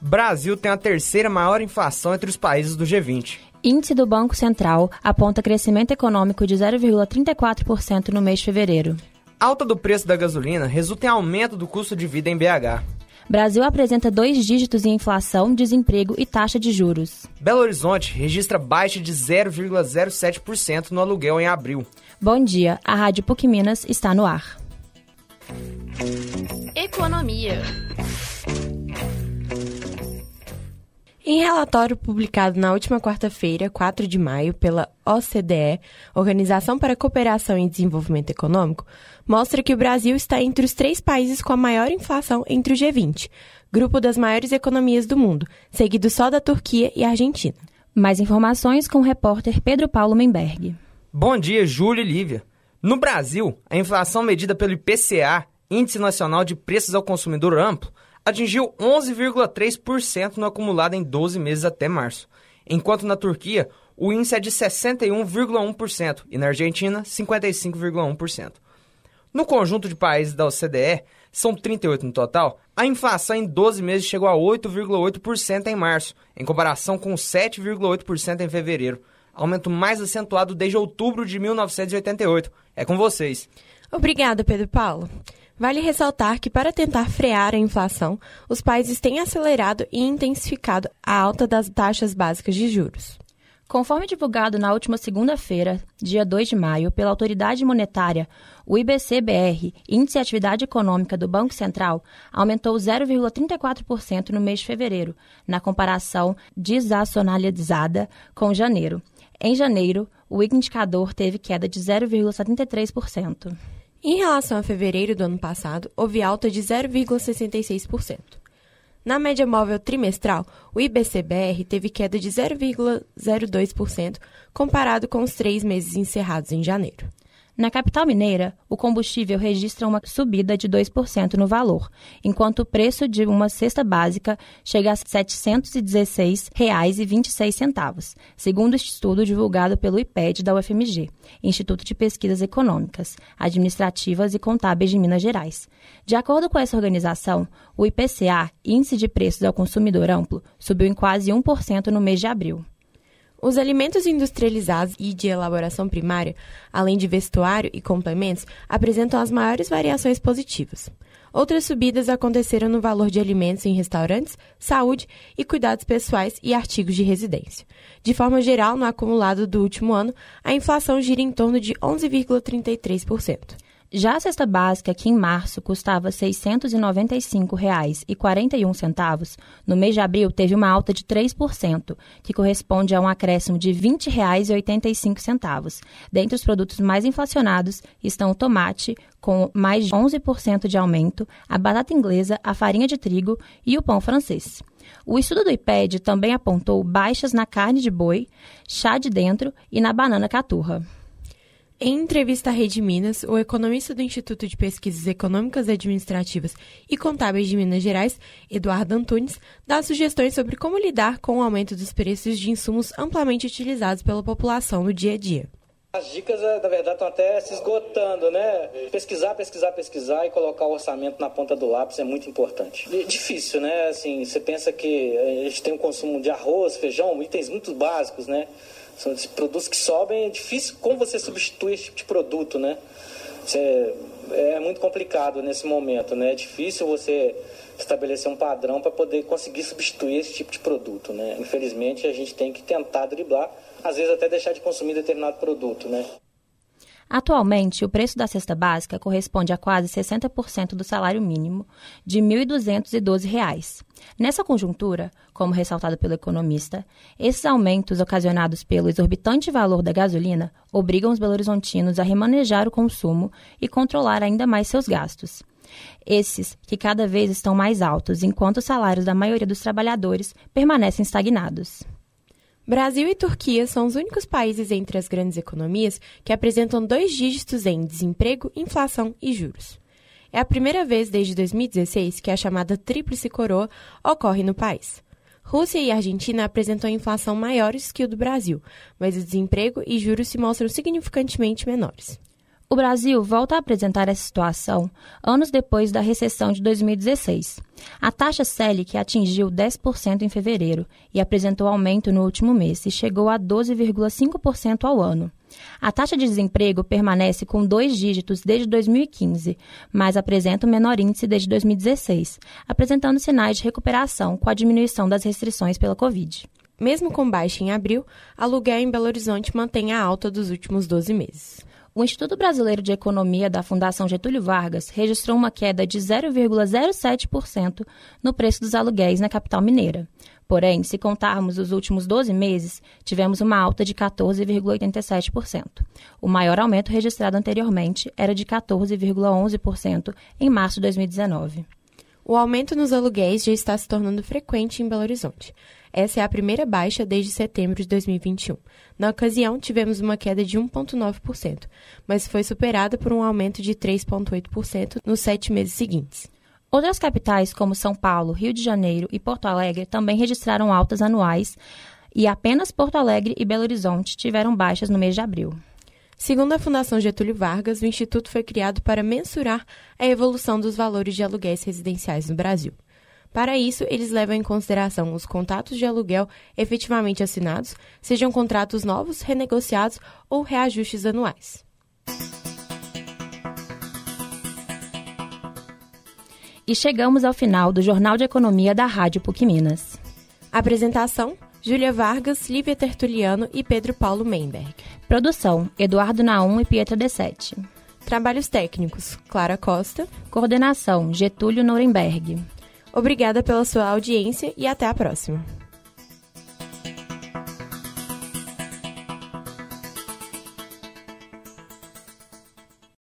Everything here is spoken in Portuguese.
Brasil tem a terceira maior inflação entre os países do G20. Índice do Banco Central aponta crescimento econômico de 0,34% no mês de fevereiro. Alta do preço da gasolina resulta em aumento do custo de vida em BH. Brasil apresenta dois dígitos em inflação, desemprego e taxa de juros. Belo Horizonte registra baixa de 0,07% no aluguel em abril. Bom dia, a Rádio PUC Minas está no ar. Economia. Em relatório publicado na última quarta-feira, 4 de maio, pela OCDE, Organização para a Cooperação e Desenvolvimento Econômico, mostra que o Brasil está entre os três países com a maior inflação entre o G20, grupo das maiores economias do mundo, seguido só da Turquia e Argentina. Mais informações com o repórter Pedro Paulo Menberg. Bom dia, Júlio e Lívia. No Brasil, a inflação medida pelo IPCA, Índice Nacional de Preços ao Consumidor Amplo, atingiu 11,3% no acumulado em 12 meses até março, enquanto na Turquia o índice é de 61,1% e na Argentina 55,1%. No conjunto de países da OCDE, são 38 no total, a inflação em 12 meses chegou a 8,8% em março, em comparação com 7,8% em fevereiro, aumento mais acentuado desde outubro de 1988. É com vocês. Obrigada, Pedro Paulo. Vale ressaltar que, para tentar frear a inflação, os países têm acelerado e intensificado a alta das taxas básicas de juros. Conforme divulgado na última segunda-feira, dia 2 de maio, pela autoridade monetária, o IBC-BR, Índice de Atividade Econômica do Banco Central, aumentou 0,34% no mês de fevereiro, na comparação desacionalizada com janeiro. Em janeiro, o indicador teve queda de 0,73%. Em relação a fevereiro do ano passado, houve alta de 0,66%. Na média móvel trimestral, o IBCBR teve queda de 0,02% comparado com os três meses encerrados em janeiro. Na capital mineira, o combustível registra uma subida de 2% no valor, enquanto o preço de uma cesta básica chega a R$ 716,26, segundo estudo divulgado pelo IPED da UFMG, Instituto de Pesquisas Econômicas, Administrativas e Contábeis de Minas Gerais. De acordo com essa organização, o IPCA, Índice de Preços ao Consumidor Amplo, subiu em quase 1% no mês de abril. Os alimentos industrializados e de elaboração primária, além de vestuário e complementos, apresentam as maiores variações positivas. Outras subidas aconteceram no valor de alimentos em restaurantes, saúde e cuidados pessoais e artigos de residência. De forma geral, no acumulado do último ano, a inflação gira em torno de 11,33%. Já a cesta básica, que em março custava R$ 695,41, no mês de abril teve uma alta de 3%, que corresponde a um acréscimo de R$ 20,85. Dentre os produtos mais inflacionados estão o tomate, com mais de 11% de aumento, a batata inglesa, a farinha de trigo e o pão francês. O estudo do IPED também apontou baixas na carne de boi, chá de dentro e na banana caturra. Em entrevista à Rede Minas, o economista do Instituto de Pesquisas Econômicas Administrativas e Contábeis de Minas Gerais, Eduardo Antunes, dá sugestões sobre como lidar com o aumento dos preços de insumos amplamente utilizados pela população no dia a dia. As dicas, na verdade, estão até se esgotando, né? Pesquisar, pesquisar, pesquisar e colocar o orçamento na ponta do lápis é muito importante. É difícil, né? Assim, você pensa que a gente tem um consumo de arroz, feijão, itens muito básicos, né? São produtos que sobem, é difícil como você substitui esse tipo de produto, né? Você, é muito complicado nesse momento, né? É difícil você estabelecer um padrão para poder conseguir substituir esse tipo de produto, né? Infelizmente, a gente tem que tentar driblar, às vezes até deixar de consumir determinado produto, né? Atualmente, o preço da cesta básica corresponde a quase 60% do salário mínimo, de R$ 1.212. Nessa conjuntura, como ressaltado pelo economista, esses aumentos ocasionados pelo exorbitante valor da gasolina obrigam os belo-horizontinos a remanejar o consumo e controlar ainda mais seus gastos. Esses que cada vez estão mais altos, enquanto os salários da maioria dos trabalhadores permanecem estagnados. Brasil e Turquia são os únicos países entre as grandes economias que apresentam dois dígitos em desemprego, inflação e juros. É a primeira vez desde 2016 que a chamada Tríplice Coroa ocorre no país. Rússia e Argentina apresentam inflação maiores que o do Brasil, mas o desemprego e juros se mostram significantemente menores. O Brasil volta a apresentar essa situação anos depois da recessão de 2016. A taxa Selic atingiu 10% em fevereiro e apresentou aumento no último mês e chegou a 12,5% ao ano. A taxa de desemprego permanece com dois dígitos desde 2015, mas apresenta o menor índice desde 2016, apresentando sinais de recuperação com a diminuição das restrições pela Covid. Mesmo com baixa em abril, aluguel em Belo Horizonte mantém a alta dos últimos 12 meses. O Instituto Brasileiro de Economia da Fundação Getúlio Vargas registrou uma queda de 0,07% no preço dos aluguéis na capital mineira. Porém, se contarmos os últimos 12 meses, tivemos uma alta de 14,87%. O maior aumento registrado anteriormente era de 14,11% em março de 2019. O aumento nos aluguéis já está se tornando frequente em Belo Horizonte. Essa é a primeira baixa desde setembro de 2021. Na ocasião, tivemos uma queda de 1,9%, mas foi superada por um aumento de 3,8% nos sete meses seguintes. Outras capitais, como São Paulo, Rio de Janeiro e Porto Alegre, também registraram altas anuais, e apenas Porto Alegre e Belo Horizonte tiveram baixas no mês de abril. Segundo a Fundação Getúlio Vargas, o Instituto foi criado para mensurar a evolução dos valores de aluguéis residenciais no Brasil. Para isso, eles levam em consideração os contratos de aluguel efetivamente assinados, sejam contratos novos, renegociados ou reajustes anuais. E chegamos ao final do Jornal de Economia da Rádio PUC Minas. Apresentação: Júlia Vargas, Lívia Tertuliano e Pedro Paulo Menberg. Produção: Eduardo Naum e Pietra De Sete. Trabalhos técnicos: Clara Costa. Coordenação: Getúlio Nuremberg. Obrigada pela sua audiência e até a próxima.